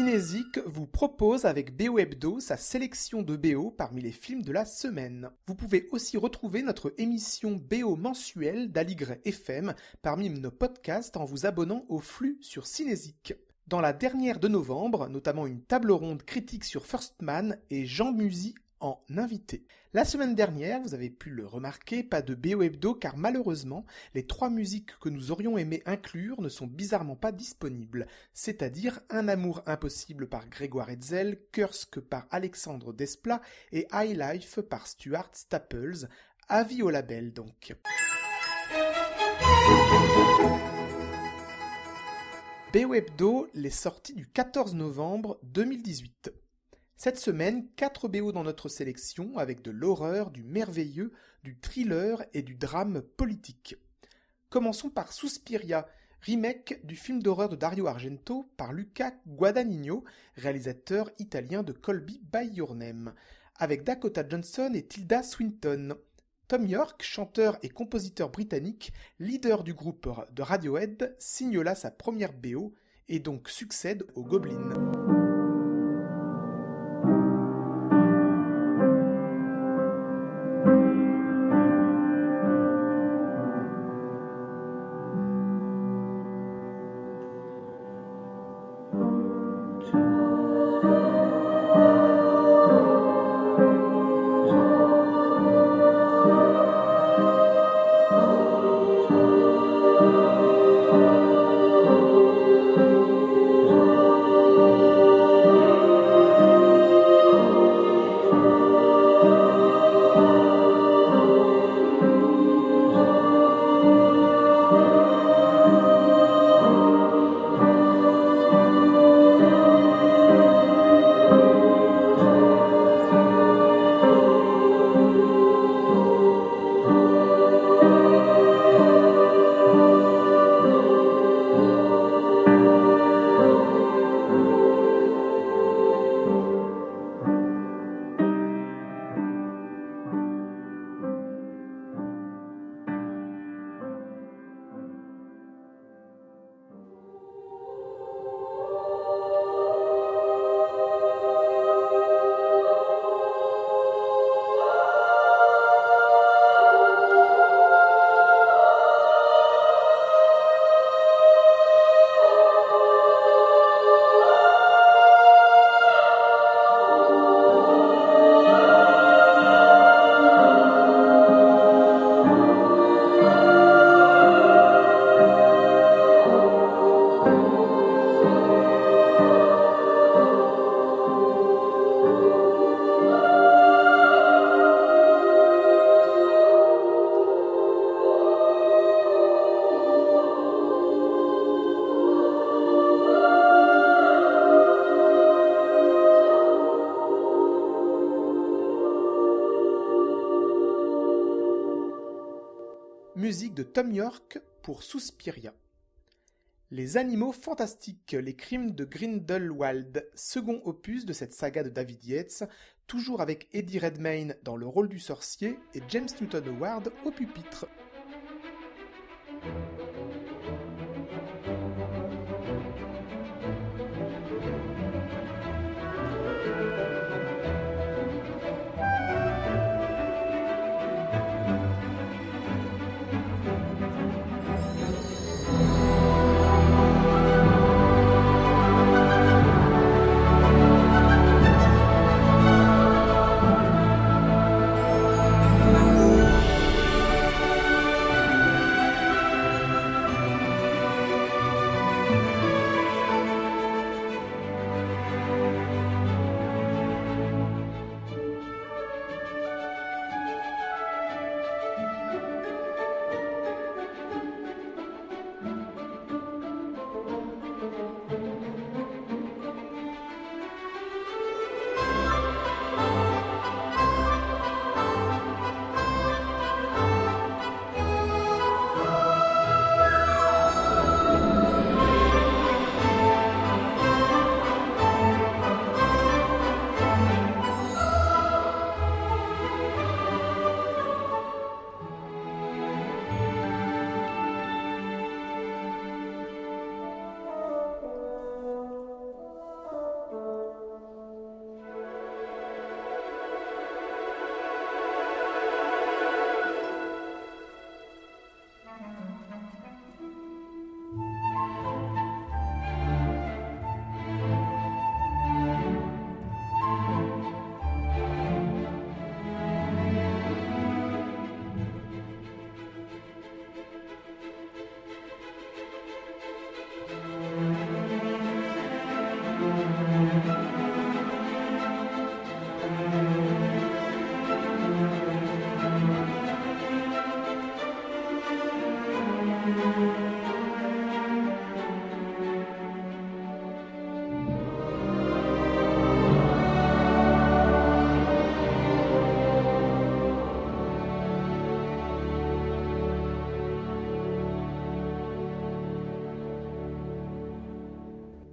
Cinésique vous propose avec BO Hebdo sa sélection de BO parmi les films de la semaine. Vous pouvez aussi retrouver notre émission BO mensuelle d'Aligre FM parmi nos podcasts en vous abonnant au flux sur Cinésique. Dans la dernière de novembre, notamment une table ronde critique sur First Man et Jean Musy en invité. La semaine dernière, vous avez pu le remarquer, pas de BO car malheureusement, les trois musiques que nous aurions aimé inclure ne sont bizarrement pas disponibles, c'est-à-dire Un amour impossible par Grégoire Hetzel, Kursk par Alexandre Desplat et High Life par Stuart Staples. Avis au label donc. BO les sorties du 14 novembre 2018. Cette semaine, 4 BO dans notre sélection avec de l'horreur, du merveilleux, du thriller et du drame politique. Commençons par Suspiria, remake du film d'horreur de Dario Argento par Luca Guadagnino, réalisateur italien de Colby by avec Dakota Johnson et Tilda Swinton. Tom York, chanteur et compositeur britannique, leader du groupe de Radiohead, signe sa première BO et donc succède au Goblin. Tom York pour Suspiria. Les animaux fantastiques, les crimes de Grindelwald, second opus de cette saga de David Yates, toujours avec Eddie Redmayne dans le rôle du sorcier et James Newton Howard au pupitre.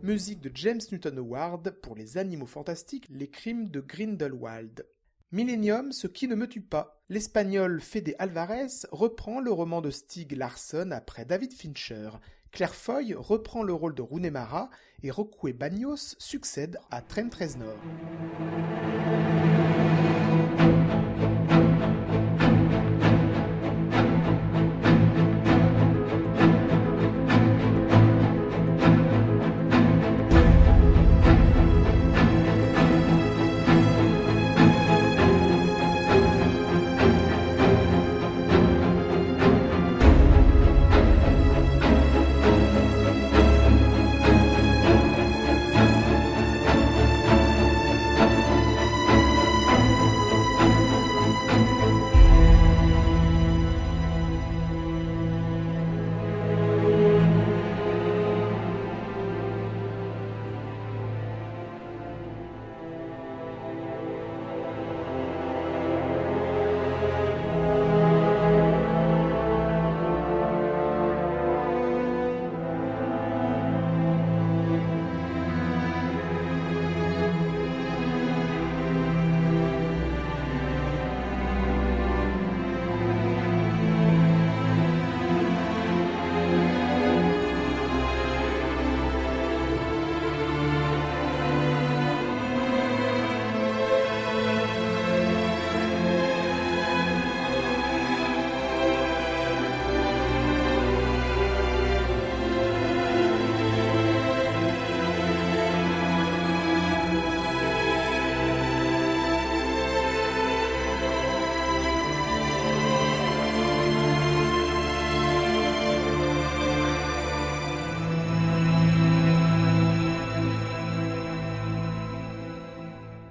Musique de James Newton Howard pour Les Animaux Fantastiques, les crimes de Grindelwald. Millennium, ce qui ne me tue pas. L'espagnol Fede Alvarez reprend le roman de Stieg Larsson après David Fincher. Claire Foy reprend le rôle de Runemara et Rocue Bagnos succède à Trent Reznor.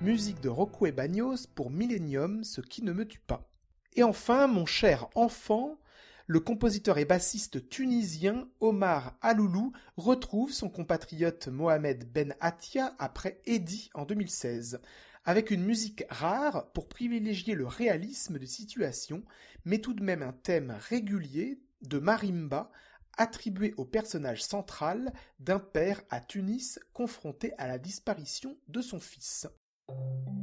Musique de Rocco et Bagnos pour Millennium, ce qui ne me tue pas. Et enfin, mon cher enfant, le compositeur et bassiste tunisien Omar Aloulou retrouve son compatriote Mohamed Ben Atia après Eddie en 2016, avec une musique rare pour privilégier le réalisme de situation, mais tout de même un thème régulier de marimba attribué au personnage central d'un père à Tunis confronté à la disparition de son fils. Thank you.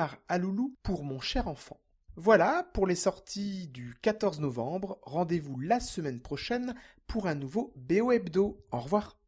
Omar pour Mon cher enfant. Voilà pour les sorties du 14 novembre. Rendez-vous la semaine prochaine pour un nouveau BO Hebdo. Au revoir.